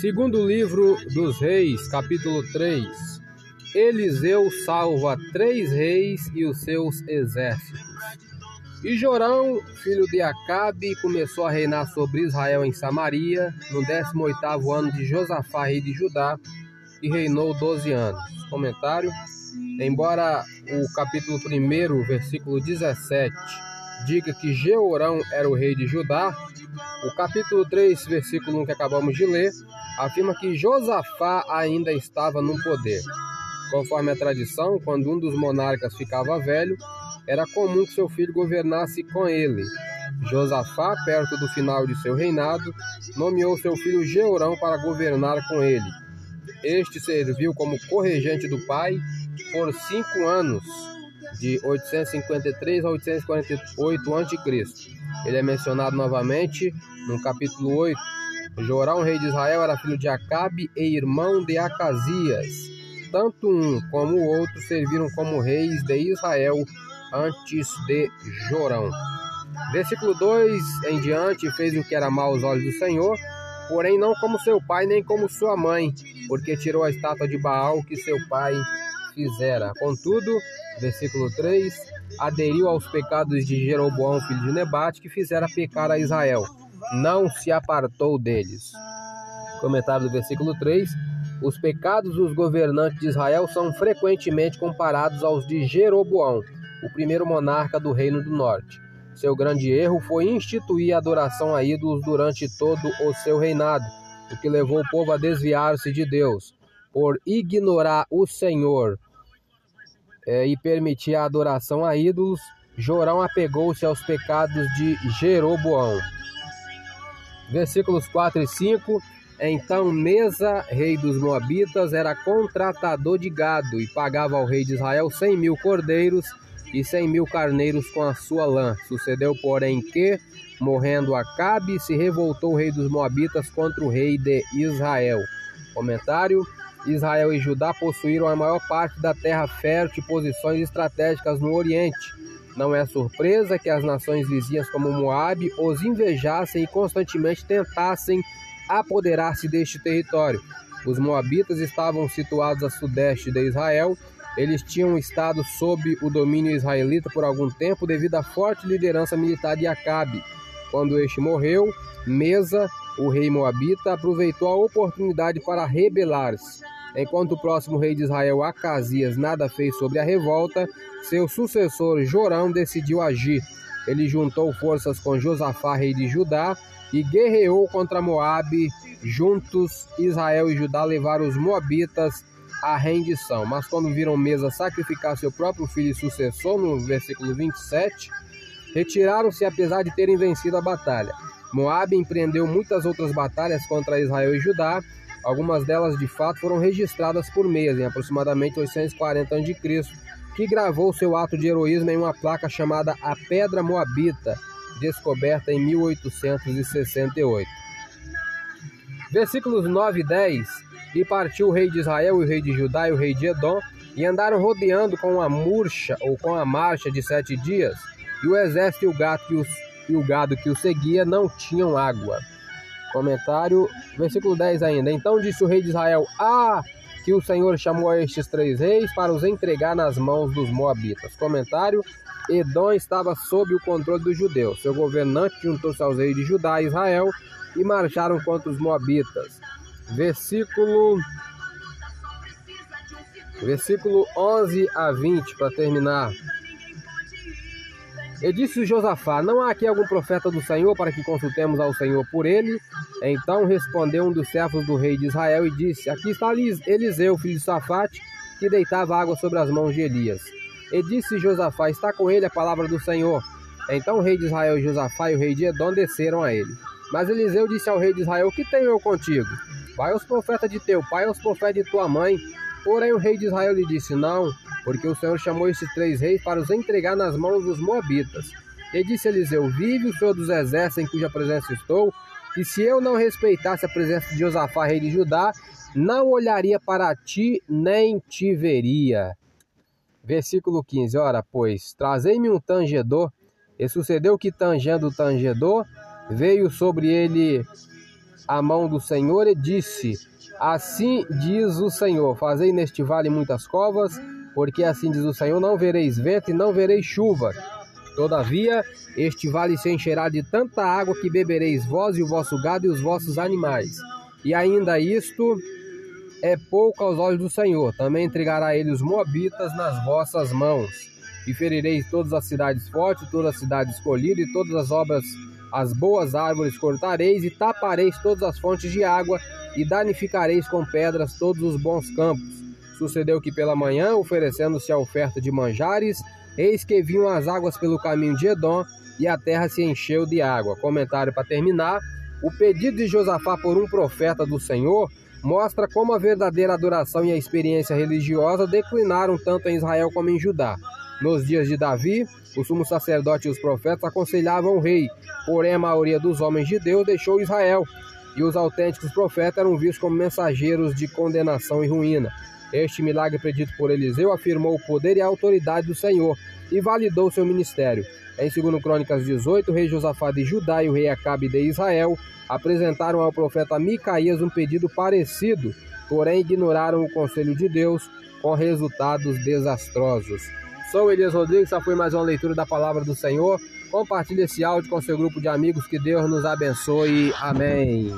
Segundo livro dos Reis, capítulo 3. Eliseu salva três reis e os seus exércitos. E Jorão, filho de Acabe, começou a reinar sobre Israel em Samaria, no 18º ano de Josafá, rei de Judá, e reinou 12 anos. Comentário: Embora o capítulo 1, versículo 17, diga que Jeorão era o rei de Judá, o capítulo 3, versículo 1 que acabamos de ler, afirma que Josafá ainda estava no poder. Conforme a tradição, quando um dos monarcas ficava velho, era comum que seu filho governasse com ele. Josafá, perto do final de seu reinado, nomeou seu filho Jeorão para governar com ele. Este serviu como corregente do pai por cinco anos, de 853 a 848 a.C. Ele é mencionado novamente no capítulo 8. Jorão, rei de Israel, era filho de Acabe e irmão de Acasias. Tanto um como o outro serviram como reis de Israel antes de Jorão. Versículo 2 em diante fez o que era mal aos olhos do Senhor, porém não como seu pai nem como sua mãe, porque tirou a estátua de Baal que seu pai fizera. Contudo, versículo 3, aderiu aos pecados de Jeroboão, filho de Nebate, que fizera pecar a Israel. Não se apartou deles. Comentário do versículo 3. Os pecados dos governantes de Israel são frequentemente comparados aos de Jeroboão, o primeiro monarca do Reino do Norte. Seu grande erro foi instituir a adoração a ídolos durante todo o seu reinado, o que levou o povo a desviar-se de Deus. Por ignorar o Senhor é, e permitir a adoração a ídolos, Jorão apegou-se aos pecados de Jeroboão. Versículos 4 e 5. Então Mesa, rei dos Moabitas, era contratador de gado e pagava ao rei de Israel cem mil cordeiros e cem mil carneiros com a sua lã. Sucedeu, porém, que, morrendo Acabe, se revoltou o rei dos Moabitas contra o rei de Israel. Comentário: Israel e Judá possuíram a maior parte da terra fértil e posições estratégicas no Oriente. Não é surpresa que as nações vizinhas como Moabe os invejassem e constantemente tentassem apoderar-se deste território. Os moabitas estavam situados a sudeste de Israel eles tinham estado sob o domínio israelita por algum tempo devido à forte liderança militar de Acabe. Quando este morreu, Mesa, o rei moabita, aproveitou a oportunidade para rebelar-se. Enquanto o próximo rei de Israel, Acasias, nada fez sobre a revolta, seu sucessor Jorão decidiu agir. Ele juntou forças com Josafá, rei de Judá, e guerreou contra Moabe. Juntos, Israel e Judá levaram os moabitas a rendição. Mas quando viram Mesa sacrificar seu próprio filho e sucessor, no versículo 27, retiraram-se apesar de terem vencido a batalha. Moabe empreendeu muitas outras batalhas contra Israel e Judá. Algumas delas, de fato, foram registradas por Mesa, em aproximadamente 840 a.C., que gravou seu ato de heroísmo em uma placa chamada A Pedra Moabita, descoberta em 1868. Versículos 9 e 10 e partiu o rei de Israel, o rei de Judá e o rei de Edom, e andaram rodeando com a murcha ou com a marcha de sete dias, e o exército e o, gato que os, e o gado que o seguia não tinham água. Comentário, versículo 10 ainda. Então disse o rei de Israel: Ah, que o Senhor chamou a estes três reis para os entregar nas mãos dos moabitas. Comentário: Edom estava sob o controle dos judeus. Seu governante juntou-se aos reis de Judá e Israel e marcharam contra os moabitas versículo versículo 11 a 20 para terminar. E disse Josafá: Não há aqui algum profeta do Senhor para que consultemos ao Senhor por ele? Então respondeu um dos servos do rei de Israel e disse: Aqui está Eliseu, filho de Safate, que deitava água sobre as mãos de Elias. E disse Josafá: Está com ele a palavra do Senhor. Então o rei de Israel, Josafá e o rei de Edom desceram a ele. Mas Eliseu disse ao rei de Israel: Que tenho eu contigo? Vai aos profetas de teu pai, aos profetas de tua mãe. Porém o rei de Israel lhe disse: Não, porque o Senhor chamou esses três reis para os entregar nas mãos dos moabitas. E disse Eliseu: Vive o Senhor dos exércitos em cuja presença estou, que se eu não respeitasse a presença de Josafá, rei de Judá, não olharia para ti, nem te veria. Versículo 15: Ora, pois, trazei-me um tangedor. E sucedeu que, tangendo o tangedor, veio sobre ele a mão do Senhor e disse: Assim diz o Senhor: Fazei neste vale muitas covas, porque assim diz o Senhor: Não vereis vento e não vereis chuva. Todavia, este vale se encherá de tanta água que bebereis vós e o vosso gado e os vossos animais. E ainda isto é pouco aos olhos do Senhor. Também entregará ele os moabitas nas vossas mãos. E ferireis todas as cidades fortes, toda a cidade escolhida, e todas as obras, as boas árvores cortareis, e tapareis todas as fontes de água, e danificareis com pedras todos os bons campos. Sucedeu que pela manhã, oferecendo-se a oferta de manjares, eis que vinham as águas pelo caminho de Edom, e a terra se encheu de água. Comentário para terminar. O pedido de Josafá por um profeta do Senhor mostra como a verdadeira adoração e a experiência religiosa declinaram tanto em Israel como em Judá. Nos dias de Davi, o sumo sacerdote e os profetas aconselhavam o rei, porém a maioria dos homens de Deus deixou Israel, e os autênticos profetas eram vistos como mensageiros de condenação e ruína. Este milagre predito por Eliseu afirmou o poder e a autoridade do Senhor e validou seu ministério. Em 2 Crônicas 18, o rei Josafá de Judá e o rei Acabe de Israel apresentaram ao profeta Micaías um pedido parecido, porém ignoraram o conselho de Deus com resultados desastrosos. Sou Elias Rodrigues, essa foi mais uma leitura da palavra do Senhor. Compartilhe esse áudio com seu grupo de amigos, que Deus nos abençoe. Amém.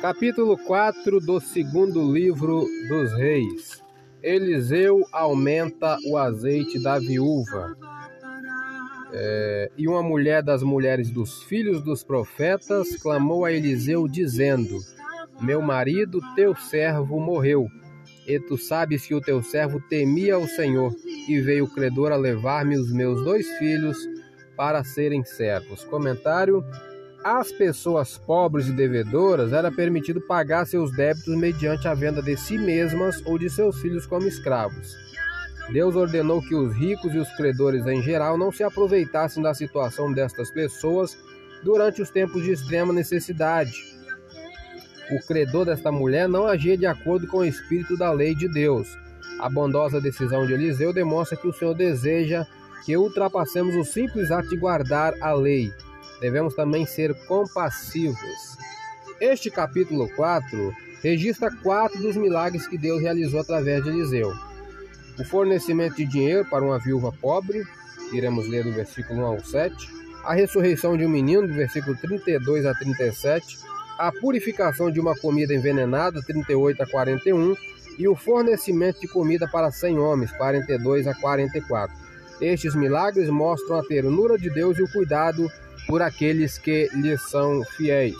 Capítulo 4 do segundo livro dos Reis. Eliseu aumenta o azeite da viúva. É, e uma mulher das mulheres dos filhos dos profetas clamou a Eliseu, dizendo: Meu marido, teu servo, morreu. E tu sabes que o teu servo temia o Senhor, e veio o credor a levar-me os meus dois filhos para serem servos. Comentário às pessoas pobres e devedoras era permitido pagar seus débitos mediante a venda de si mesmas ou de seus filhos como escravos. Deus ordenou que os ricos e os credores em geral não se aproveitassem da situação destas pessoas durante os tempos de extrema necessidade. O credor desta mulher não agia de acordo com o espírito da lei de Deus. A bondosa decisão de Eliseu demonstra que o Senhor deseja que ultrapassemos o simples ato de guardar a lei devemos também ser compassivos. Este capítulo 4 registra quatro dos milagres que Deus realizou através de Eliseu. O fornecimento de dinheiro para uma viúva pobre, iremos ler do versículo 1 ao 7. A ressurreição de um menino, do versículo 32 a 37. A purificação de uma comida envenenada, 38 a 41. E o fornecimento de comida para 100 homens, 42 a 44. Estes milagres mostram a ternura de Deus e o cuidado por aqueles que lhes são fiéis.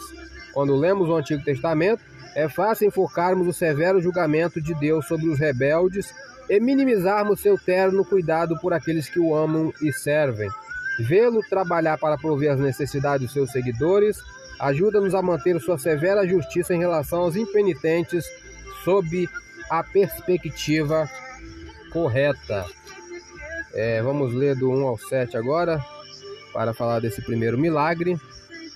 Quando lemos o Antigo Testamento, é fácil enfocarmos o severo julgamento de Deus sobre os rebeldes e minimizarmos seu terno cuidado por aqueles que o amam e servem. Vê-lo trabalhar para prover as necessidades dos seus seguidores ajuda-nos a manter sua severa justiça em relação aos impenitentes sob a perspectiva correta. É, vamos ler do 1 ao 7 agora para falar desse primeiro milagre.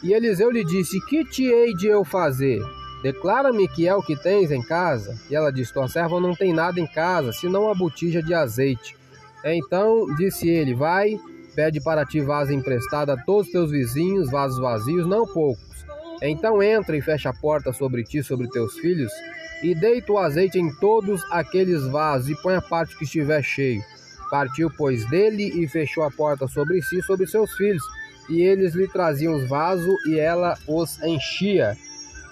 E Eliseu lhe disse: Que te hei de eu fazer? Declara-me que é o que tens em casa. E ela disse: Tua serva não tem nada em casa, senão a botija de azeite. Então disse ele: Vai, pede para ti vaso emprestado a todos teus vizinhos, vasos vazios, não poucos. Então entra e fecha a porta sobre ti, sobre teus filhos, e deita o azeite em todos aqueles vasos, e põe a parte que estiver cheio. Partiu, pois, dele e fechou a porta sobre si sobre seus filhos, e eles lhe traziam os vasos e ela os enchia.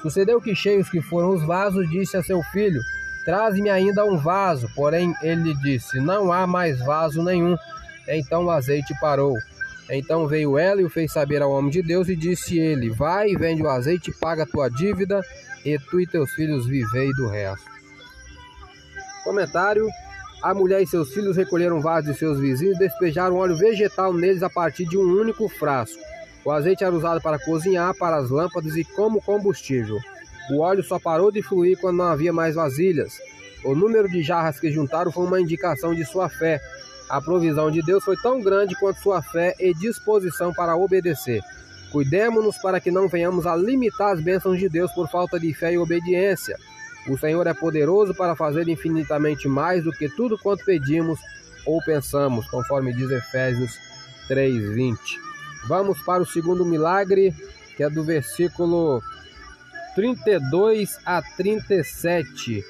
Sucedeu que, cheios que foram os vasos, disse a seu filho: Traze-me ainda um vaso. Porém, ele disse: Não há mais vaso nenhum. Então o azeite parou. Então veio ela e o fez saber ao homem de Deus, e disse ele: Vai, vende o azeite, paga a tua dívida, e tu e teus filhos vivei do resto. Comentário a mulher e seus filhos recolheram vasos de seus vizinhos e despejaram óleo vegetal neles a partir de um único frasco. O azeite era usado para cozinhar, para as lâmpadas e como combustível. O óleo só parou de fluir quando não havia mais vasilhas. O número de jarras que juntaram foi uma indicação de sua fé. A provisão de Deus foi tão grande quanto sua fé e disposição para obedecer. Cuidemos-nos para que não venhamos a limitar as bênçãos de Deus por falta de fé e obediência. O Senhor é poderoso para fazer infinitamente mais do que tudo quanto pedimos ou pensamos, conforme diz Efésios 3:20. Vamos para o segundo milagre, que é do versículo 32 a 37.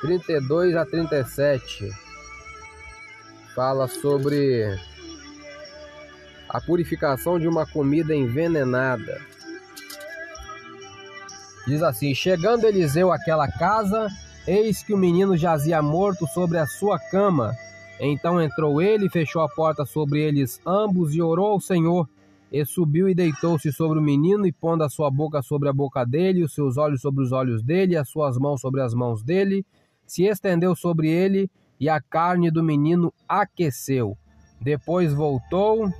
32 a 37 fala sobre a purificação de uma comida envenenada. Diz assim: Chegando Eliseu àquela casa, eis que o menino jazia morto sobre a sua cama. Então entrou ele, fechou a porta sobre eles ambos e orou ao Senhor. E subiu e deitou-se sobre o menino, e pondo a sua boca sobre a boca dele, os seus olhos sobre os olhos dele, as suas mãos sobre as mãos dele, se estendeu sobre ele, e a carne do menino aqueceu. Depois voltou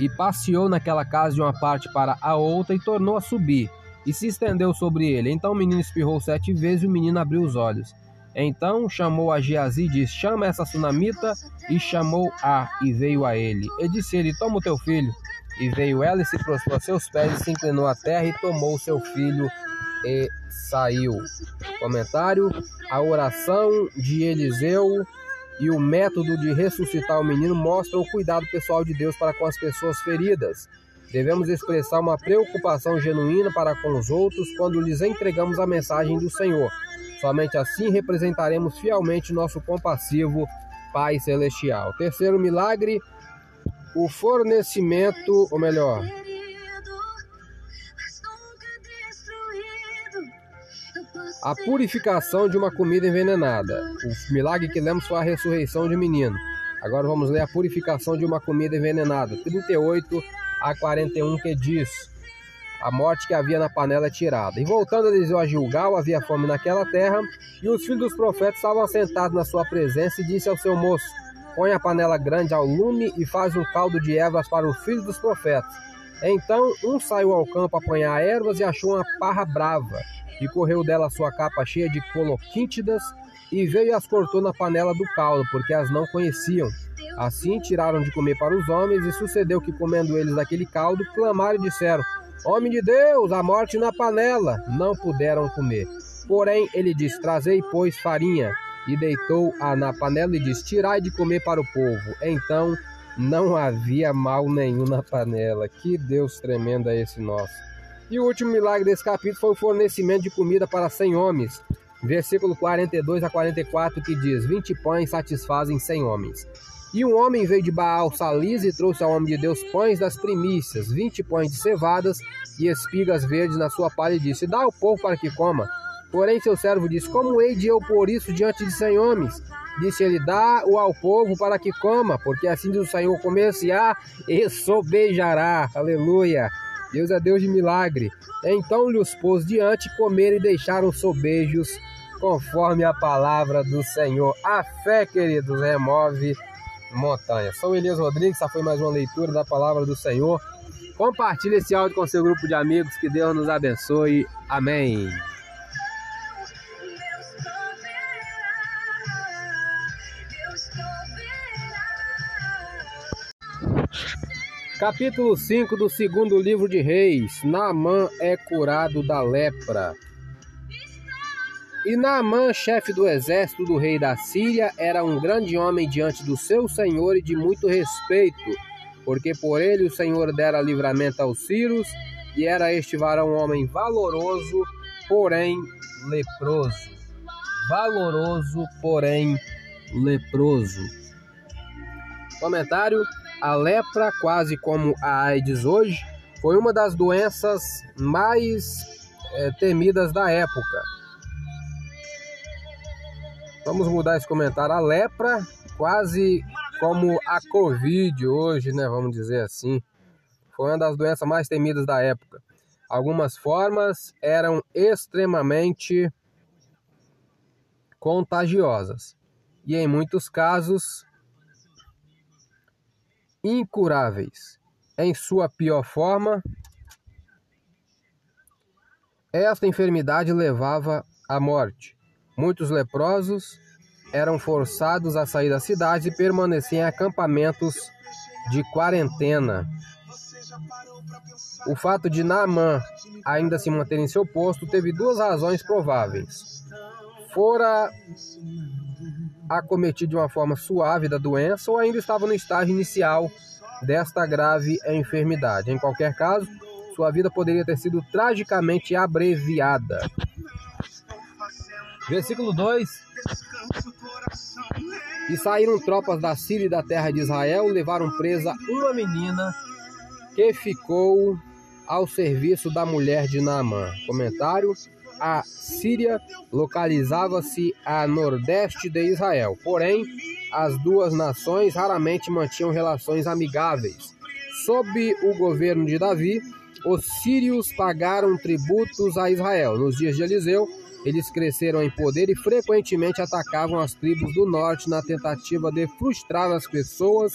e passeou naquela casa de uma parte para a outra e tornou a subir, e se estendeu sobre ele. Então o menino espirrou sete vezes e o menino abriu os olhos. Então chamou a Geazi e disse: Chama essa sunamita. E chamou a, e veio a ele. E disse ele: Toma o teu filho. E veio ela e se prostrou a seus pés e se inclinou à terra e tomou o seu filho e saiu. Comentário: A oração de Eliseu e o método de ressuscitar o menino mostram o cuidado pessoal de Deus para com as pessoas feridas. Devemos expressar uma preocupação genuína para com os outros quando lhes entregamos a mensagem do Senhor. Somente assim representaremos fielmente nosso compassivo Pai Celestial. Terceiro milagre, o fornecimento, ou melhor, a purificação de uma comida envenenada. O milagre que lemos foi a ressurreição de um menino. Agora vamos ler a purificação de uma comida envenenada. 38 a 41 que diz: a morte que havia na panela é tirada. E voltando Eliseu a Gilgal, havia fome naquela terra, e os filhos dos profetas estavam assentados na sua presença, e disse ao seu moço: Põe a panela grande ao lume e faz um caldo de ervas para os filhos dos profetas. Então um saiu ao campo apanhar ervas e achou uma parra brava, e correu dela sua capa cheia de coloquíntidas, e veio e as cortou na panela do caldo, porque as não conheciam. Assim tiraram de comer para os homens, e sucedeu que, comendo eles daquele caldo, clamaram e disseram: Homem de Deus, a morte na panela. Não puderam comer. Porém, ele disse: Trazei, pois, farinha. E deitou-a na panela e disse: Tirai de comer para o povo. Então não havia mal nenhum na panela. Que Deus tremendo é esse nosso. E o último milagre desse capítulo foi o fornecimento de comida para cem homens. Versículo 42 a 44 que diz: Vinte pães satisfazem cem homens. E um homem veio de Baal Salis e trouxe ao homem de Deus pães das primícias, vinte pães de cevadas e espigas verdes na sua palha, e disse: Dá ao povo para que coma. Porém, seu servo disse: Como hei de eu pôr isso diante de cem homens? Disse ele: Dá-o ao povo para que coma, porque assim diz o Senhor: comer-se-á e sobejará. Aleluia. Deus é Deus de milagre. Então lhe os pôs diante, comer e deixaram sobejos, conforme a palavra do Senhor. A fé, queridos, remove montanha. Sou Elias Rodrigues, essa foi mais uma leitura da palavra do Senhor. Compartilhe esse áudio com seu grupo de amigos, que Deus nos abençoe. Amém. Capítulo 5 do segundo livro de Reis: Naamã é curado da lepra. E Naamã, chefe do exército do rei da Síria, era um grande homem diante do seu senhor e de muito respeito, porque por ele o Senhor dera livramento aos sírios, e era este varão um homem valoroso, porém leproso. Valoroso, porém leproso. Comentário: A lepra, quase como a AIDS hoje, foi uma das doenças mais é, temidas da época Vamos mudar esse comentário. A lepra, quase como a Covid hoje, né? Vamos dizer assim. Foi uma das doenças mais temidas da época. Algumas formas eram extremamente contagiosas e, em muitos casos, incuráveis. Em sua pior forma, esta enfermidade levava à morte. Muitos leprosos eram forçados a sair da cidade e permaneciam em acampamentos de quarentena. o fato de Naamã ainda se manter em seu posto teve duas razões prováveis. Fora acometido de uma forma suave da doença ou ainda estava no estágio inicial desta grave enfermidade. Em qualquer caso, sua vida poderia ter sido tragicamente abreviada. Versículo 2: E saíram tropas da Síria e da terra de Israel, levaram presa uma menina que ficou ao serviço da mulher de Naamã. Comentário: A Síria localizava-se a nordeste de Israel, porém, as duas nações raramente mantinham relações amigáveis. Sob o governo de Davi, os sírios pagaram tributos a Israel. Nos dias de Eliseu, eles cresceram em poder e frequentemente atacavam as tribos do norte na tentativa de frustrar as pessoas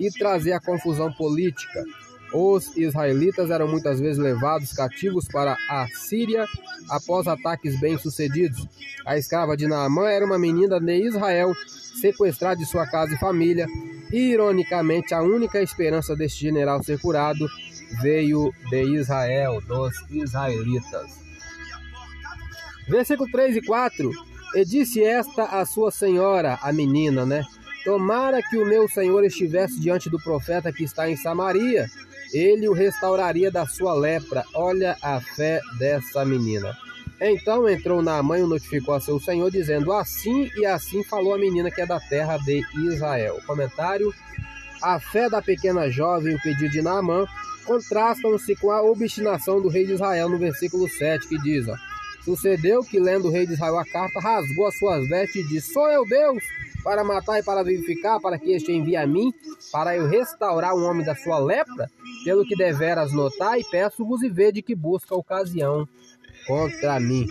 e trazer a confusão política. Os israelitas eram muitas vezes levados cativos para a Síria após ataques bem-sucedidos. A escrava de Naamã era uma menina de Israel, sequestrada de sua casa e família. Ironicamente, a única esperança deste general ser curado veio de Israel, dos israelitas. Versículo 3 e 4. E disse esta a sua senhora, a menina, né? Tomara que o meu senhor estivesse diante do profeta que está em Samaria, ele o restauraria da sua lepra. Olha a fé dessa menina. Então entrou na mãe e notificou a seu senhor, dizendo: Assim e assim falou a menina que é da terra de Israel. Comentário: A fé da pequena jovem e o pedido de Naamã contrastam-se com a obstinação do rei de Israel no versículo 7, que diz: ó, Sucedeu que, lendo o rei de Israel a carta, rasgou as suas vestes e disse: Sou eu Deus, para matar e para vivificar, para que este envie a mim, para eu restaurar um homem da sua lepra? Pelo que deveras notar, e peço-vos e vede que busca ocasião contra mim.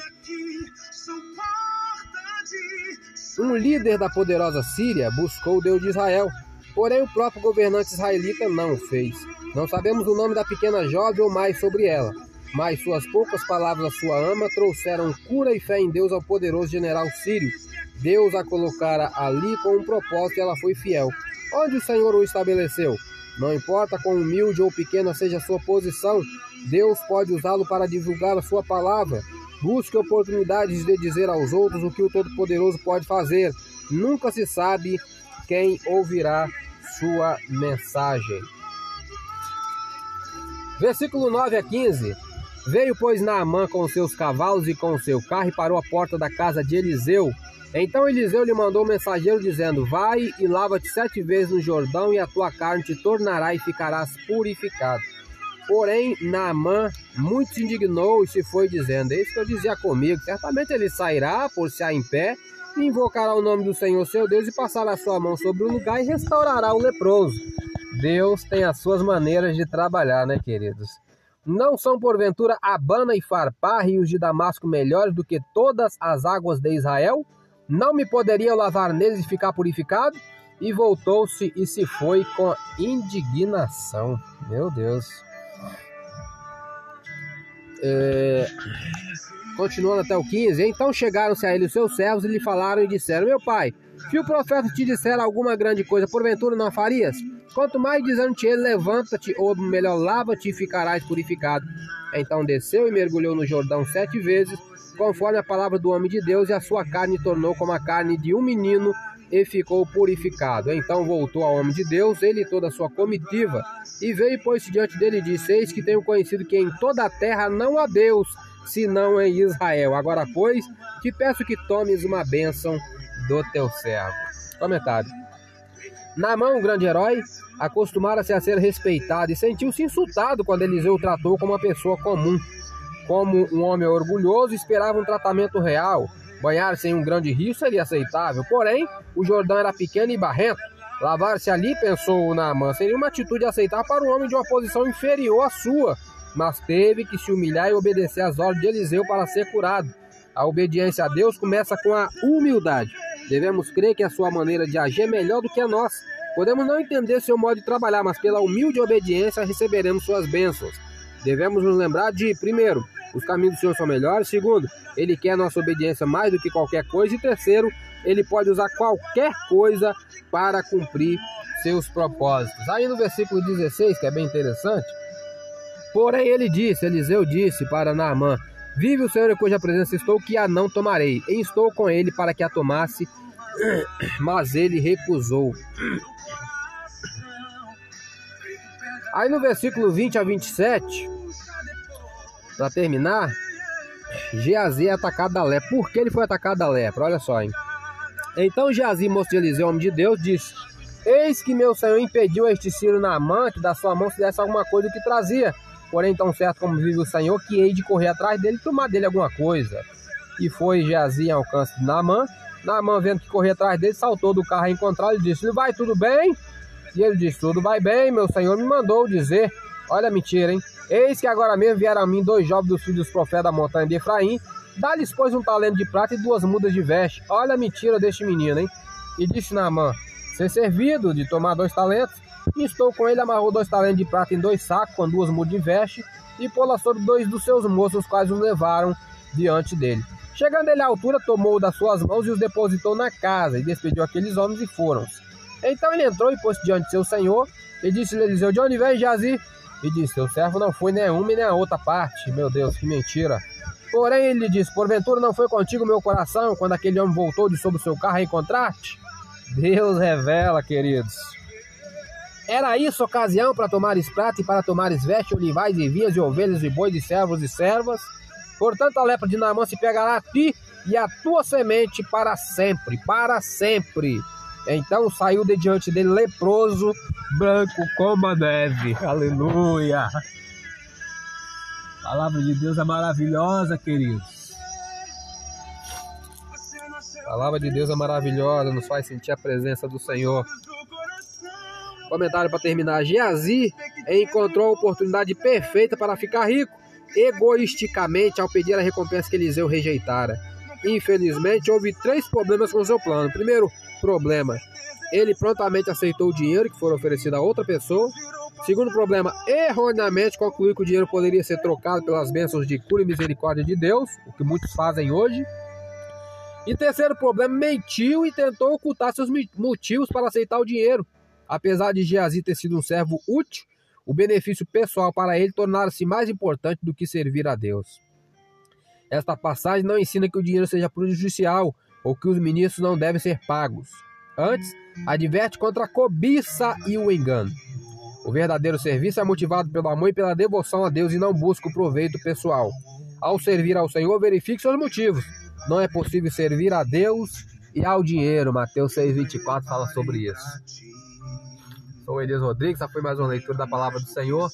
Um líder da poderosa Síria buscou o Deus de Israel, porém o próprio governante israelita não o fez. Não sabemos o nome da pequena jovem ou mais sobre ela mas suas poucas palavras à sua ama trouxeram cura e fé em Deus ao poderoso general sírio. Deus a colocara ali com um propósito e ela foi fiel. Onde o Senhor o estabeleceu? Não importa quão humilde ou pequena seja a sua posição, Deus pode usá-lo para divulgar a sua palavra. Busque oportunidades de dizer aos outros o que o Todo-Poderoso pode fazer. Nunca se sabe quem ouvirá sua mensagem. Versículo 9 a 15. Veio, pois, Naamã com seus cavalos e com seu carro e parou à porta da casa de Eliseu. Então Eliseu lhe mandou um mensageiro dizendo: Vai e lava-te sete vezes no Jordão, e a tua carne te tornará e ficarás purificado. Porém, Naamã muito se indignou e se foi dizendo: Eis que eu dizia comigo: certamente ele sairá, por se em pé, e invocará o nome do Senhor seu Deus, e passará a sua mão sobre o lugar e restaurará o leproso. Deus tem as suas maneiras de trabalhar, né, queridos? Não são porventura Abana e Farpá, rios de Damasco, melhores do que todas as águas de Israel? Não me poderia lavar neles e ficar purificado? E voltou-se e se foi com indignação. Meu Deus. É... Continuando até o 15. Então chegaram-se a ele os seus servos e lhe falaram e disseram: Meu pai, se o profeta te disser alguma grande coisa, porventura não a farias? Quanto mais dizendo-te ele, levanta-te, ou melhor, lava-te e ficarás purificado. Então desceu e mergulhou no Jordão sete vezes, conforme a palavra do homem de Deus, e a sua carne tornou como a carne de um menino, e ficou purificado. Então voltou ao homem de Deus, ele e toda a sua comitiva, e veio e pôs-se diante dele e disse: Eis que tenho conhecido que em toda a terra não há Deus, senão em Israel. Agora, pois, te peço que tomes uma bênção do teu servo. Comentário. Namã, um grande herói, acostumara-se a ser respeitado e sentiu-se insultado quando Eliseu o tratou como uma pessoa comum. Como um homem orgulhoso, esperava um tratamento real. Banhar-se em um grande rio seria aceitável, porém, o Jordão era pequeno e barrento. Lavar-se ali, pensou Naamã, seria uma atitude aceitável para um homem de uma posição inferior à sua, mas teve que se humilhar e obedecer às ordens de Eliseu para ser curado. A obediência a Deus começa com a humildade. Devemos crer que a sua maneira de agir é melhor do que a nossa. Podemos não entender seu modo de trabalhar, mas pela humilde obediência receberemos suas bênçãos. Devemos nos lembrar de, primeiro, os caminhos do Senhor são melhores. Segundo, Ele quer nossa obediência mais do que qualquer coisa. E terceiro, Ele pode usar qualquer coisa para cumprir seus propósitos. Aí no versículo 16, que é bem interessante, Porém, ele disse, Eliseu disse para Naamã: Vive o Senhor em cuja presença estou, que a não tomarei. E estou com ele para que a tomasse, mas ele recusou. Aí no versículo 20 a 27, para terminar, Geazi é atacado da lepra. Por que ele foi atacado da lepra? Olha só, hein? Então Geazi, moço de Eliseu, homem de Deus, disse: Eis que meu senhor impediu este Ciro Naamã que da sua mão se desse alguma coisa que trazia. Porém, tão certo como vive o Senhor, que hei de correr atrás dele e tomar dele alguma coisa. E foi Geazi ao alcance de Naamã. Naamã, vendo que corria atrás dele, saltou do carro a encontrá-lo e disse: Vai tudo bem? E ele disse: Tudo vai bem, meu senhor me mandou dizer. Olha a mentira, hein? Eis que agora mesmo vieram a mim dois jovens dos filhos dos profetas da montanha de Efraim. Dá-lhes, pois, um talento de prata e duas mudas de veste. Olha a mentira deste menino, hein? E disse Naamã: Ser servido de tomar dois talentos e estou com ele, amarrou dois talentos de prata em dois sacos, com duas mudas de veste, e pô-la sobre dois dos seus moços, os quais os levaram diante dele. Chegando ele à altura, tomou das suas mãos e os depositou na casa, e despediu aqueles homens e foram-se. Então ele entrou e pôs diante de seu senhor, e disse-lhe Eliseu, de onde vem Jazi? E disse, seu servo não foi nem a uma nem a outra parte. Meu Deus, que mentira. Porém ele disse, porventura não foi contigo meu coração, quando aquele homem voltou de sobre o seu carro a encontrar-te? Deus revela, queridos. Era isso ocasião para tomares prata e para tomares veste, olivais e vinhas e ovelhas e bois e servos e servas. Portanto, a lepra de Naamã se pegará a ti e a tua semente para sempre, para sempre. Então saiu de diante dele leproso, branco como a neve. Aleluia! Palavra de Deus é maravilhosa, queridos. Palavra de Deus é maravilhosa, nos faz sentir a presença do Senhor. Comentário para terminar. Geazi encontrou a oportunidade perfeita para ficar rico, egoisticamente, ao pedir a recompensa que Eliseu rejeitara. Infelizmente, houve três problemas com seu plano. Primeiro problema, ele prontamente aceitou o dinheiro que foi oferecido a outra pessoa. Segundo problema, erroneamente concluiu que o dinheiro poderia ser trocado pelas bênçãos de cura e misericórdia de Deus, o que muitos fazem hoje. E terceiro problema, mentiu e tentou ocultar seus motivos para aceitar o dinheiro. Apesar de Geazi ter sido um servo útil, o benefício pessoal para ele tornara-se mais importante do que servir a Deus. Esta passagem não ensina que o dinheiro seja prejudicial ou que os ministros não devem ser pagos. Antes, adverte contra a cobiça e o engano. O verdadeiro serviço é motivado pelo amor e pela devoção a Deus e não busca o proveito pessoal. Ao servir ao Senhor, verifique seus motivos. Não é possível servir a Deus e ao dinheiro. Mateus 6,24 fala sobre isso. Sou Elias Rodrigues, essa foi mais uma leitura da palavra do Senhor.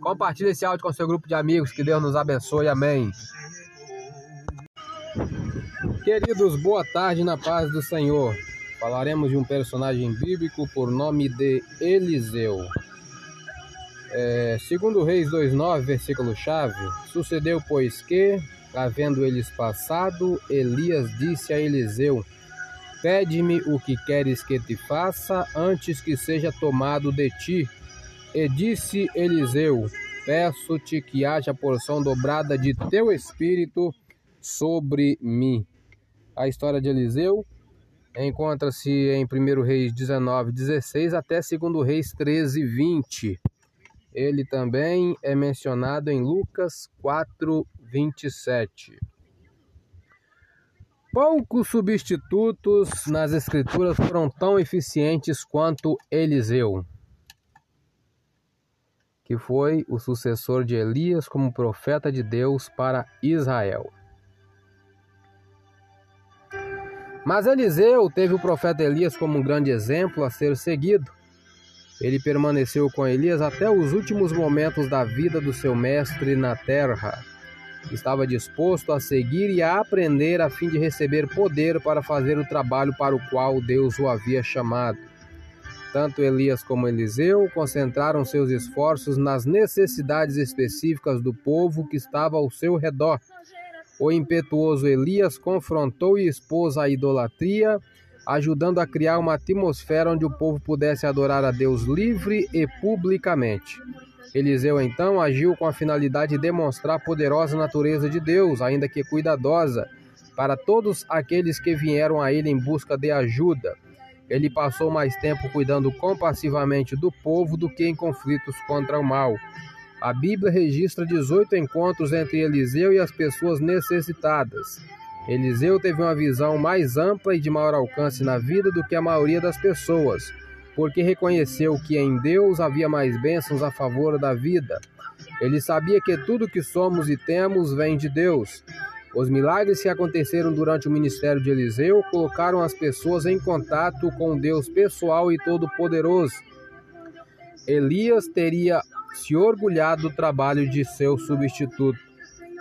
Compartilhe esse áudio com seu grupo de amigos, que Deus nos abençoe, amém. Queridos, boa tarde na paz do Senhor. Falaremos de um personagem bíblico por nome de Eliseu. É, segundo Reis 2,9, versículo chave, sucedeu pois que, havendo eles passado, Elias disse a Eliseu, Pede-me o que queres que te faça antes que seja tomado de ti. E disse Eliseu: Peço-te que haja porção dobrada de teu espírito sobre mim. A história de Eliseu encontra-se em 1 Reis 19, 16 até 2 Reis 13, 20. Ele também é mencionado em Lucas 4, 27. Poucos substitutos nas Escrituras foram tão eficientes quanto Eliseu, que foi o sucessor de Elias como profeta de Deus para Israel. Mas Eliseu teve o profeta Elias como um grande exemplo a ser seguido. Ele permaneceu com Elias até os últimos momentos da vida do seu mestre na terra estava disposto a seguir e a aprender a fim de receber poder para fazer o trabalho para o qual Deus o havia chamado. Tanto Elias como Eliseu concentraram seus esforços nas necessidades específicas do povo que estava ao seu redor. O impetuoso Elias confrontou e expôs a idolatria, ajudando a criar uma atmosfera onde o povo pudesse adorar a Deus livre e publicamente. Eliseu então agiu com a finalidade de demonstrar a poderosa natureza de Deus, ainda que cuidadosa, para todos aqueles que vieram a ele em busca de ajuda. Ele passou mais tempo cuidando compassivamente do povo do que em conflitos contra o mal. A Bíblia registra 18 encontros entre Eliseu e as pessoas necessitadas. Eliseu teve uma visão mais ampla e de maior alcance na vida do que a maioria das pessoas, porque reconheceu que em Deus havia mais bênçãos a favor da vida. Ele sabia que tudo que somos e temos vem de Deus. Os milagres que aconteceram durante o ministério de Eliseu colocaram as pessoas em contato com Deus pessoal e todo-poderoso. Elias teria se orgulhado do trabalho de seu substituto.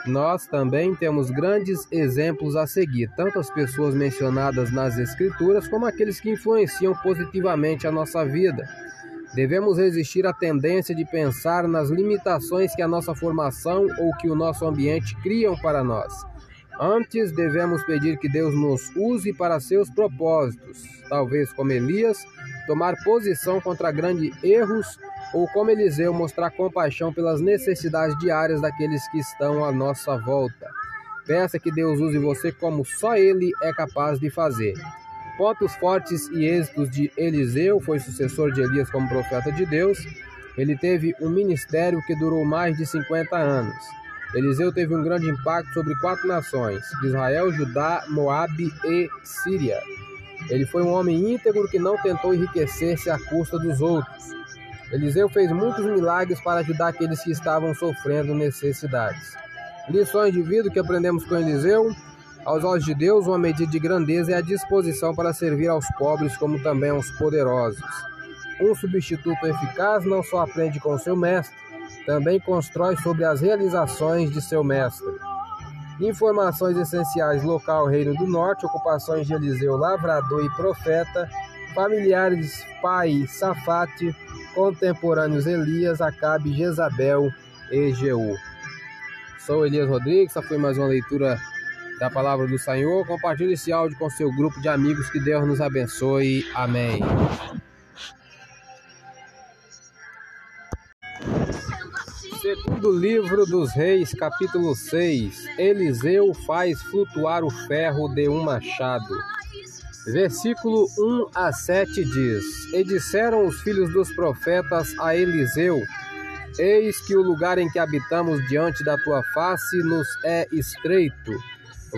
Nós também temos grandes exemplos a seguir, tanto as pessoas mencionadas nas Escrituras como aqueles que influenciam positivamente a nossa vida. Devemos resistir à tendência de pensar nas limitações que a nossa formação ou que o nosso ambiente criam para nós. Antes, devemos pedir que Deus nos use para seus propósitos, talvez como Elias, tomar posição contra grandes erros ou como Eliseu, mostrar compaixão pelas necessidades diárias daqueles que estão à nossa volta. Peça que Deus use você como só Ele é capaz de fazer. Pontos fortes e êxitos de Eliseu, foi sucessor de Elias como profeta de Deus. Ele teve um ministério que durou mais de 50 anos. Eliseu teve um grande impacto sobre quatro nações: Israel, Judá, Moabe e Síria. Ele foi um homem íntegro que não tentou enriquecer-se à custa dos outros. Eliseu fez muitos milagres para ajudar aqueles que estavam sofrendo necessidades. Lições de vida que aprendemos com Eliseu. Aos olhos de Deus, uma medida de grandeza é a disposição para servir aos pobres como também aos poderosos. Um substituto eficaz não só aprende com seu mestre, também constrói sobre as realizações de seu mestre. Informações essenciais: local Reino do Norte, ocupações de Eliseu, lavrador e profeta, familiares pai Safate, contemporâneos Elias, Acabe, Jezabel e Jeú. Sou Elias Rodrigues, essa foi mais uma leitura da palavra do Senhor. Compartilhe esse áudio com seu grupo de amigos, que Deus nos abençoe. Amém. Segundo livro dos Reis, capítulo 6. Eliseu faz flutuar o ferro de um machado. Versículo 1 a 7 diz: E disseram os filhos dos profetas a Eliseu: Eis que o lugar em que habitamos diante da tua face nos é estreito.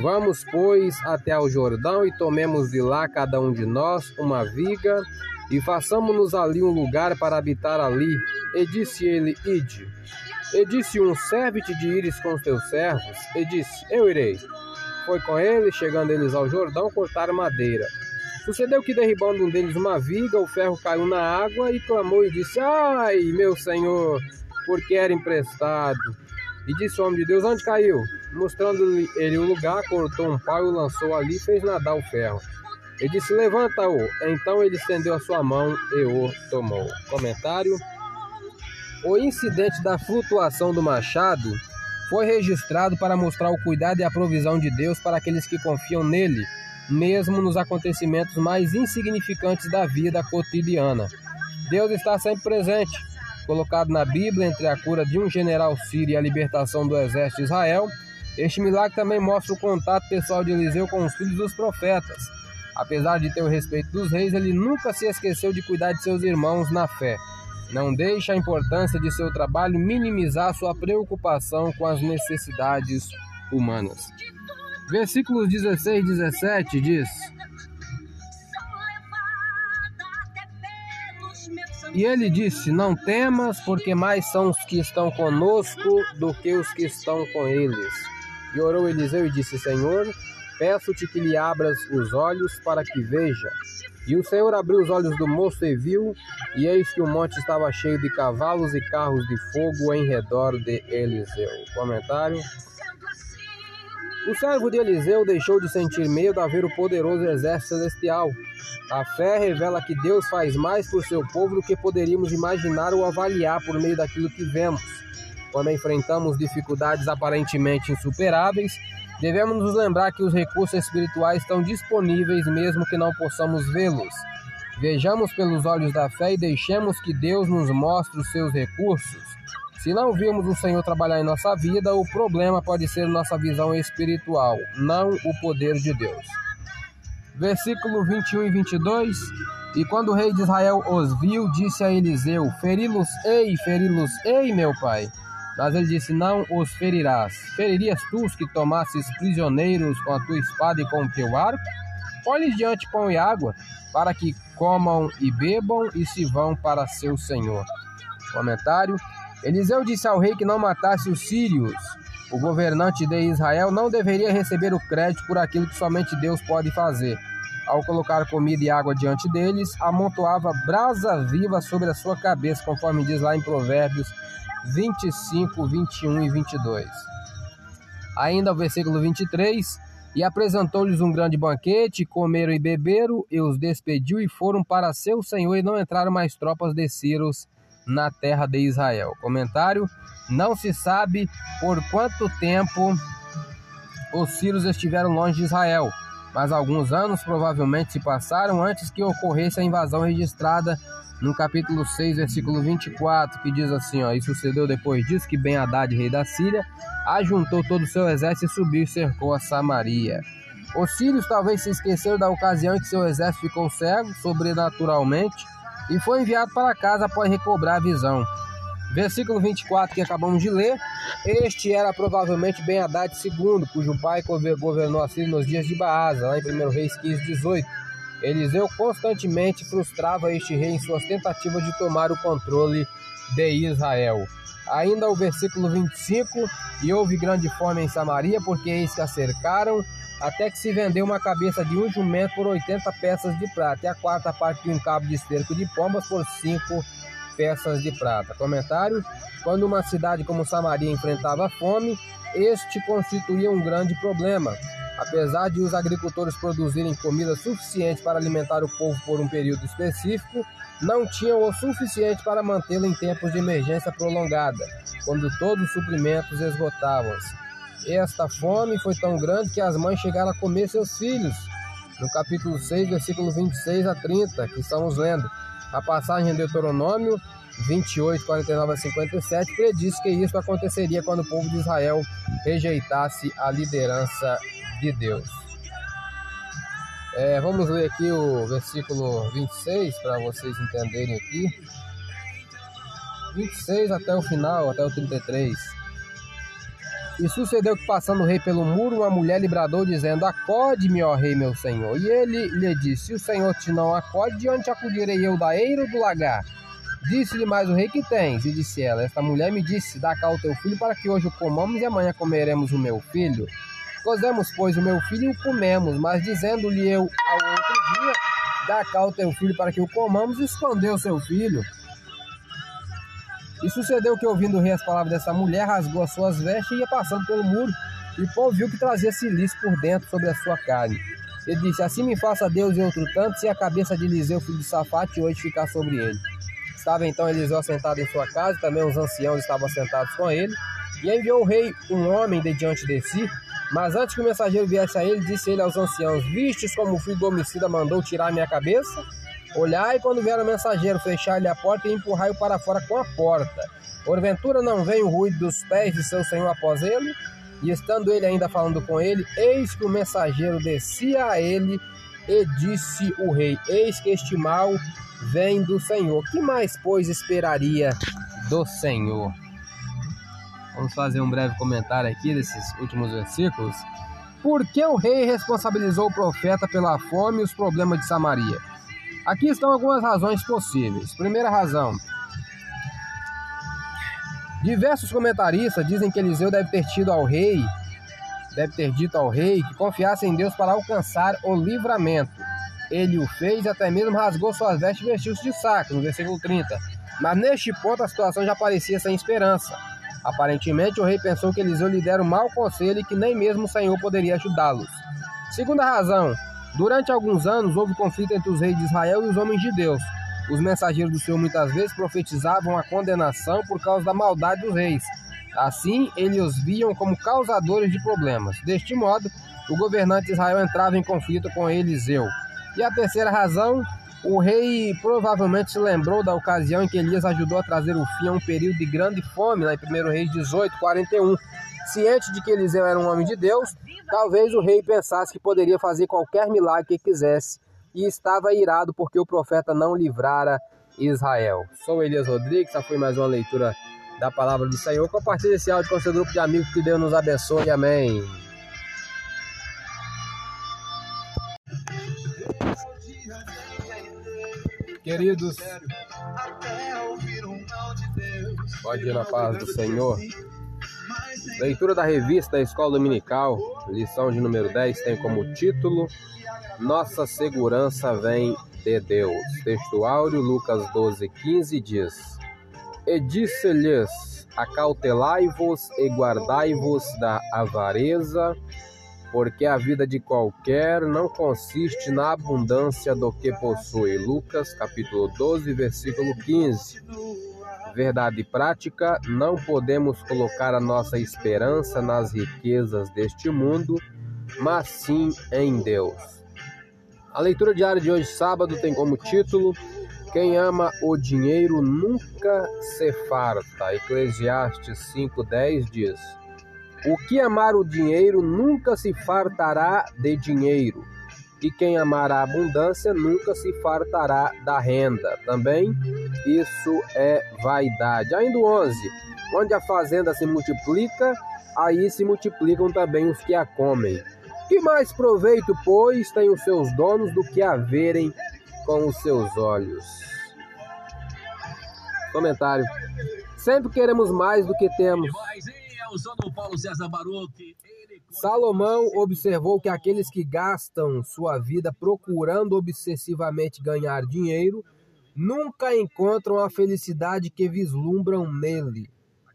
Vamos, pois, até ao Jordão e tomemos de lá cada um de nós uma viga e façamos-nos ali um lugar para habitar ali. E disse ele: Ide. E disse um: Serve-te de ires com os teus servos. E disse: Eu irei. Foi com ele, chegando eles ao Jordão, cortaram madeira. Sucedeu que, derribando um deles uma viga, o ferro caiu na água e clamou e disse: Ai, meu senhor, porque era emprestado. E disse o homem de Deus: Onde caiu? Mostrando-lhe ele o lugar, cortou um pau e o lançou ali fez nadar o ferro. Ele disse: Levanta-o. Então ele estendeu a sua mão e o tomou. Comentário: O incidente da flutuação do machado foi registrado para mostrar o cuidado e a provisão de Deus para aqueles que confiam nele, mesmo nos acontecimentos mais insignificantes da vida cotidiana. Deus está sempre presente, colocado na Bíblia entre a cura de um general sírio e a libertação do exército de Israel. Este milagre também mostra o contato pessoal de Eliseu com os filhos dos profetas. Apesar de ter o respeito dos reis, ele nunca se esqueceu de cuidar de seus irmãos na fé. Não deixe a importância de seu trabalho minimizar sua preocupação com as necessidades humanas. Versículos 16 e 17 diz: E ele disse: Não temas, porque mais são os que estão conosco do que os que estão com eles. E orou Eliseu e disse: Senhor, peço-te que lhe abras os olhos para que veja. E o Senhor abriu os olhos do moço e viu, e eis que o monte estava cheio de cavalos e carros de fogo em redor de Eliseu. Comentário. O servo de Eliseu deixou de sentir medo a ver o poderoso exército celestial. A fé revela que Deus faz mais por seu povo do que poderíamos imaginar ou avaliar por meio daquilo que vemos. Quando enfrentamos dificuldades aparentemente insuperáveis, Devemos nos lembrar que os recursos espirituais estão disponíveis mesmo que não possamos vê-los. Vejamos pelos olhos da fé e deixemos que Deus nos mostre os seus recursos. Se não virmos o Senhor trabalhar em nossa vida, o problema pode ser nossa visão espiritual, não o poder de Deus. Versículo 21 e 22. E quando o rei de Israel os viu, disse a Eliseu: Feri-los, ei, feri-los, ei, meu pai. Mas ele disse: Não os ferirás. Feririas tu os que tomasses prisioneiros com a tua espada e com o teu arco? Põe-lhes diante pão e água, para que comam e bebam e se vão para seu senhor. Comentário: Eliseu disse ao rei que não matasse os sírios. O governante de Israel não deveria receber o crédito por aquilo que somente Deus pode fazer. Ao colocar comida e água diante deles, amontoava brasa viva sobre a sua cabeça, conforme diz lá em Provérbios 25, 21 e 22. Ainda o versículo 23: E apresentou-lhes um grande banquete, comeram e beberam, e os despediu e foram para seu senhor, e não entraram mais tropas de Círios na terra de Israel. Comentário: Não se sabe por quanto tempo os Círios estiveram longe de Israel, mas alguns anos provavelmente se passaram antes que ocorresse a invasão registrada no capítulo 6, versículo 24, que diz assim, ó, e sucedeu depois disso que Ben Haddad, rei da Síria, ajuntou todo o seu exército e subiu e cercou a Samaria. Os sírios talvez se esqueceram da ocasião em que seu exército ficou cego, sobrenaturalmente, e foi enviado para casa após recobrar a visão. Versículo 24 que acabamos de ler, este era provavelmente Ben Haddad II, cujo pai governou a Síria nos dias de Baasa, lá em 1 Reis 15, 18 Eliseu constantemente frustrava este rei em suas tentativas de tomar o controle de Israel. Ainda o versículo 25: E houve grande fome em Samaria, porque eis que a cercaram, até que se vendeu uma cabeça de um jumento por 80 peças de prata, e a quarta parte de um cabo de esterco de pombas por 5 peças de prata. Comentário: Quando uma cidade como Samaria enfrentava fome, este constituía um grande problema Apesar de os agricultores produzirem comida suficiente para alimentar o povo por um período específico, não tinham o suficiente para mantê-lo em tempos de emergência prolongada, quando todos os suprimentos esgotavam-se. Esta fome foi tão grande que as mães chegaram a comer seus filhos. No capítulo 6, versículo 26 a 30, que estamos lendo. A passagem de Deuteronômio 28, 49 a 57 prediz que isso aconteceria quando o povo de Israel rejeitasse a liderança de Deus. É, vamos ler aqui o versículo 26 para vocês entenderem aqui. 26 até o final, até o 33. E sucedeu que, passando o rei pelo muro, uma mulher lhe bradou, dizendo: Acode-me, ó rei, meu senhor. E ele lhe disse: Se o senhor te não acode, de onde acudirei eu, da eira ou do lagar? Disse-lhe mais o rei que tens. E disse ela: Esta mulher me disse: Dá cá o teu filho, para que hoje o comamos e amanhã comeremos o meu filho. Cozemos, pois, o meu filho e o comemos, mas dizendo-lhe eu ao outro dia, dá cá o teu filho para que o comamos, escondeu seu filho. E sucedeu que, ouvindo o rei as palavras dessa mulher, rasgou as suas vestes e ia passando pelo muro, e o povo viu que trazia silício por dentro sobre a sua carne. Ele disse, assim me faça Deus e outro tanto, se a cabeça de Eliseu, filho de Safate, hoje ficar sobre ele. Estava então Eliseu sentado em sua casa, também os anciãos estavam sentados com ele, e enviou o rei um homem de diante de si, mas antes que o mensageiro viesse a ele, disse ele aos anciãos: Vistes como o filho do homicida mandou tirar minha cabeça? Olhai quando vier o mensageiro, fechar-lhe a porta e empurrai-o para fora com a porta. Porventura não vem o ruído dos pés de seu senhor após ele? E estando ele ainda falando com ele, eis que o mensageiro descia a ele e disse o rei: Eis que este mal vem do Senhor. Que mais, pois, esperaria do Senhor? Vamos fazer um breve comentário aqui desses últimos versículos. Por que o rei responsabilizou o profeta pela fome e os problemas de Samaria? Aqui estão algumas razões possíveis. Primeira razão: diversos comentaristas dizem que Eliseu deve ter tido ao rei, deve ter dito ao rei que confiasse em Deus para alcançar o livramento. Ele o fez e até mesmo rasgou suas vestes e vestiu-se de saco, no versículo 30. Mas neste ponto a situação já parecia sem esperança. Aparentemente, o rei pensou que Eliseu lhe dera um mau conselho e que nem mesmo o Senhor poderia ajudá-los. Segunda razão: durante alguns anos houve conflito entre os reis de Israel e os homens de Deus. Os mensageiros do Senhor muitas vezes profetizavam a condenação por causa da maldade dos reis. Assim, eles os viam como causadores de problemas. Deste modo, o governante de Israel entrava em conflito com Eliseu. E a terceira razão o rei provavelmente se lembrou da ocasião em que Elias ajudou a trazer o fim a um período de grande fome, lá em 1 Reis 18, 41. Ciente de que Eliseu era um homem de Deus, talvez o rei pensasse que poderia fazer qualquer milagre que quisesse e estava irado porque o profeta não livrara Israel. Sou Elias Rodrigues, essa foi mais uma leitura da palavra do Senhor. Compartilhe esse áudio com seu grupo de amigos. Que Deus nos abençoe. Amém. Queridos, pode ir na paz do Senhor. Leitura da revista Escola Dominical, lição de número 10, tem como título Nossa segurança vem de Deus. Texto áureo, Lucas 12, 15 diz: E disse-lhes: Acautelai-vos e guardai-vos da avareza, porque a vida de qualquer não consiste na abundância do que possui. Lucas capítulo 12, versículo 15. Verdade prática, não podemos colocar a nossa esperança nas riquezas deste mundo, mas sim em Deus. A leitura diária de hoje, sábado, tem como título Quem ama o dinheiro nunca se farta. Eclesiastes 5,10 diz: O que amar o dinheiro nunca se fartará de dinheiro, e quem amar a abundância nunca se fartará da renda. Também isso é vaidade. Ainda 11: Onde a fazenda se multiplica, aí se multiplicam também os que a comem. Que mais proveito, pois, têm os seus donos do que a verem com os seus olhos? Comentário. Sempre queremos mais do que temos. Salomão observou que aqueles que gastam sua vida procurando obsessivamente ganhar dinheiro nunca encontram a felicidade que vislumbram nele.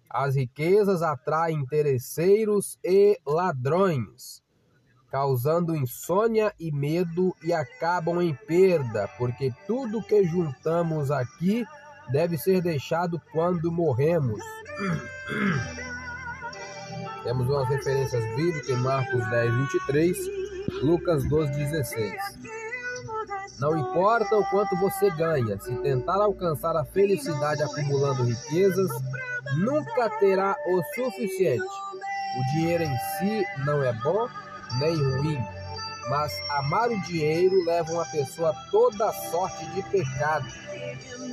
As riquezas atraem interesseiros e ladrões causando insônia e medo e acabam em perda, porque tudo que juntamos aqui deve ser deixado quando morremos. Temos umas referências bíblicas em Marcos 10, 23, Lucas 12, 16. Não importa o quanto você ganha, se tentar alcançar a felicidade acumulando riquezas, nunca terá o suficiente. O dinheiro em si não é bom, nem ruim, mas amar o dinheiro leva uma pessoa a toda sorte de pecado.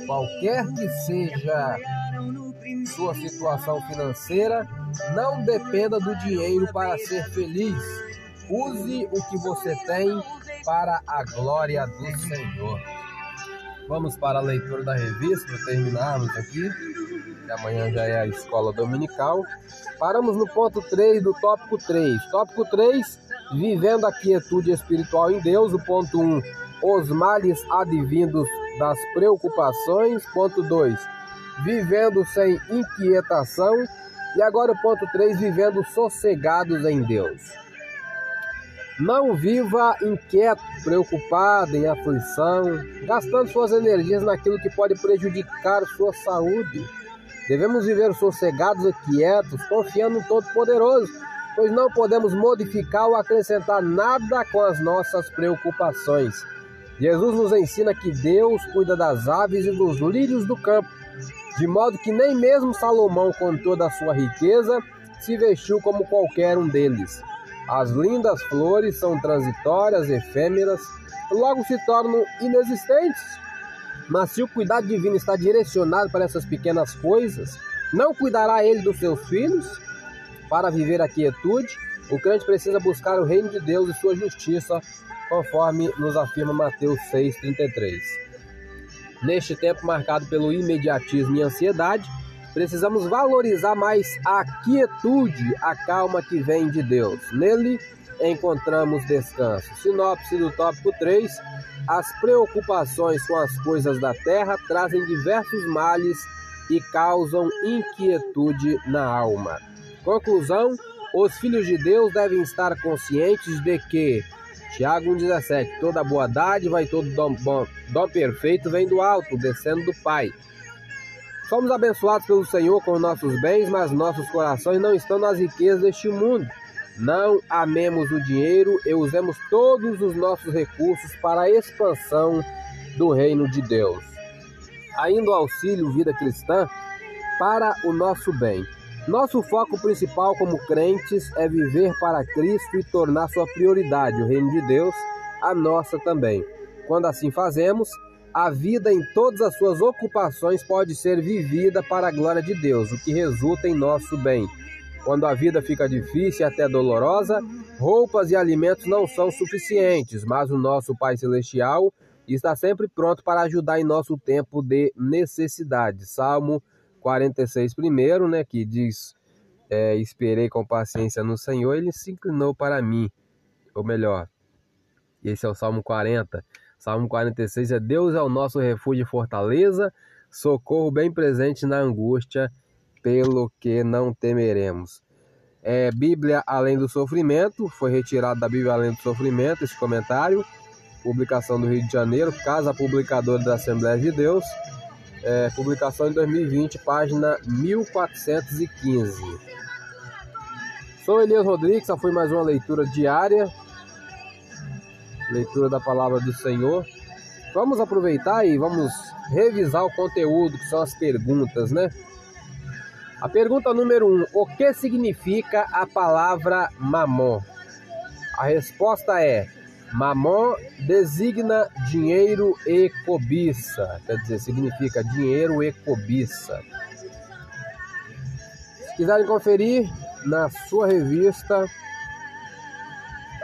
Qualquer que seja sua situação financeira, não dependa do dinheiro para ser feliz. Use o que você tem para a glória do Senhor. Vamos para a leitura da revista para terminarmos aqui, que amanhã já é a escola dominical. Paramos no ponto 3 do tópico 3. Tópico 3 vivendo a quietude espiritual em Deus. O ponto 1, um, os males advindos das preocupações. Ponto 2, vivendo sem inquietação. E agora o ponto 3, vivendo sossegados em Deus. Não viva inquieto, preocupado, em aflição, gastando suas energias naquilo que pode prejudicar sua saúde. Devemos viver sossegados e quietos, confiando no Todo-Poderoso pois não podemos modificar ou acrescentar nada com as nossas preocupações. Jesus nos ensina que Deus cuida das aves e dos lírios do campo, de modo que nem mesmo Salomão, com toda a sua riqueza, se vestiu como qualquer um deles. As lindas flores são transitórias, efêmeras, logo se tornam inexistentes. Mas se o cuidado divino está direcionado para essas pequenas coisas, não cuidará ele dos seus filhos? Para viver a quietude, o crente precisa buscar o reino de Deus e sua justiça, conforme nos afirma Mateus 6,33. Neste tempo marcado pelo imediatismo e ansiedade, precisamos valorizar mais a quietude, a calma que vem de Deus. Nele encontramos descanso. Sinopse do tópico 3: As preocupações com as coisas da terra trazem diversos males e causam inquietude na alma. Conclusão: os filhos de Deus devem estar conscientes de que, Tiago 1,17, toda boa dádiva e todo dom, bom, dom perfeito vem do alto, descendo do Pai. Somos abençoados pelo Senhor com nossos bens, mas nossos corações não estão nas riquezas deste mundo. Não amemos o dinheiro e usemos todos os nossos recursos para a expansão do reino de Deus. Ainda o auxílio vida cristã para o nosso bem. Nosso foco principal como crentes é viver para Cristo e tornar sua prioridade, o reino de Deus, a nossa também. Quando assim fazemos, a vida em todas as suas ocupações pode ser vivida para a glória de Deus, o que resulta em nosso bem. Quando a vida fica difícil e até dolorosa, roupas e alimentos não são suficientes, mas o nosso Pai Celestial está sempre pronto para ajudar em nosso tempo de necessidade. Salmo 46, primeiro, né, que diz: é, Esperei com paciência no Senhor, ele se inclinou para mim. Ou melhor, esse é o Salmo 40. Salmo 46 é: Deus é o nosso refúgio e fortaleza, socorro bem presente na angústia, pelo que não temeremos. É, Bíblia Além do Sofrimento, foi retirado da Bíblia Além do Sofrimento esse comentário, publicação do Rio de Janeiro, Casa Publicadora da Assembleia de Deus, é, publicação em 2020, página 1415. Sou Elias Rodrigues, essa foi mais uma leitura diária leitura da palavra do Senhor. Vamos aproveitar e vamos revisar o conteúdo, que são as perguntas, né? A pergunta número um: O que significa a palavra mamon? A resposta é: Mamon designa dinheiro e cobiça, quer dizer, significa dinheiro e cobiça. Se quiserem conferir na sua revista,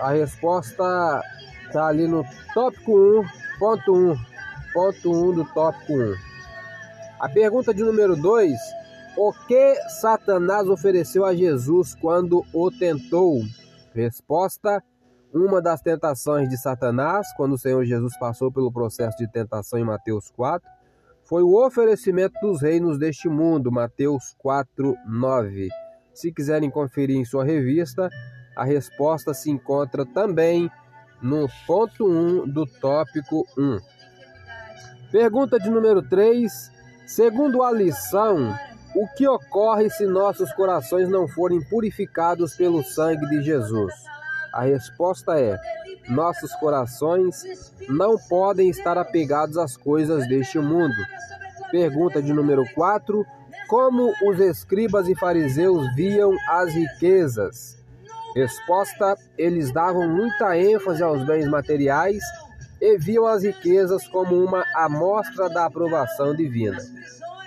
a resposta Tá ali no tópico 1, ponto 1, ponto 1 do tópico 1. A pergunta de número 2, o que Satanás ofereceu a Jesus quando o tentou? Resposta: uma das tentações de Satanás, quando o Senhor Jesus passou pelo processo de tentação em Mateus 4, foi o oferecimento dos reinos deste mundo, Mateus 4, 9. Se quiserem conferir em sua revista, a resposta se encontra também no ponto 1 do tópico 1. Pergunta de número 3. Segundo a lição, o que ocorre se nossos corações não forem purificados pelo sangue de Jesus? A resposta é: nossos corações não podem estar apegados às coisas deste mundo. Pergunta de número 4: Como os escribas e fariseus viam as riquezas? Resposta: eles davam muita ênfase aos bens materiais e viam as riquezas como uma amostra da aprovação divina.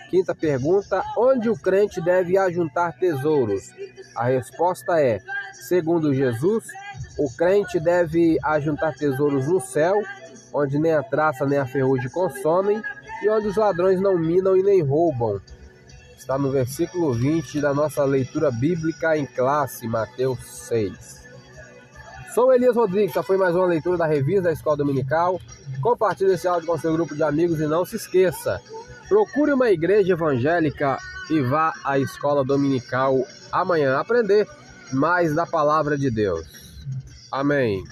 Quinta pergunta: onde o crente deve ajuntar tesouros? A resposta é: segundo Jesus, o crente deve ajuntar tesouros no céu, onde nem a traça nem a ferrugem consomem e onde os ladrões não minam e nem roubam está no versículo 20 da nossa leitura bíblica em classe, Mateus 6. Sou Elias Rodrigues, essa foi mais uma leitura da revista da Escola Dominical. Compartilhe esse áudio com seu grupo de amigos e não se esqueça, procure uma igreja evangélica e vá à Escola Dominical amanhã aprender mais da palavra de Deus. Amém.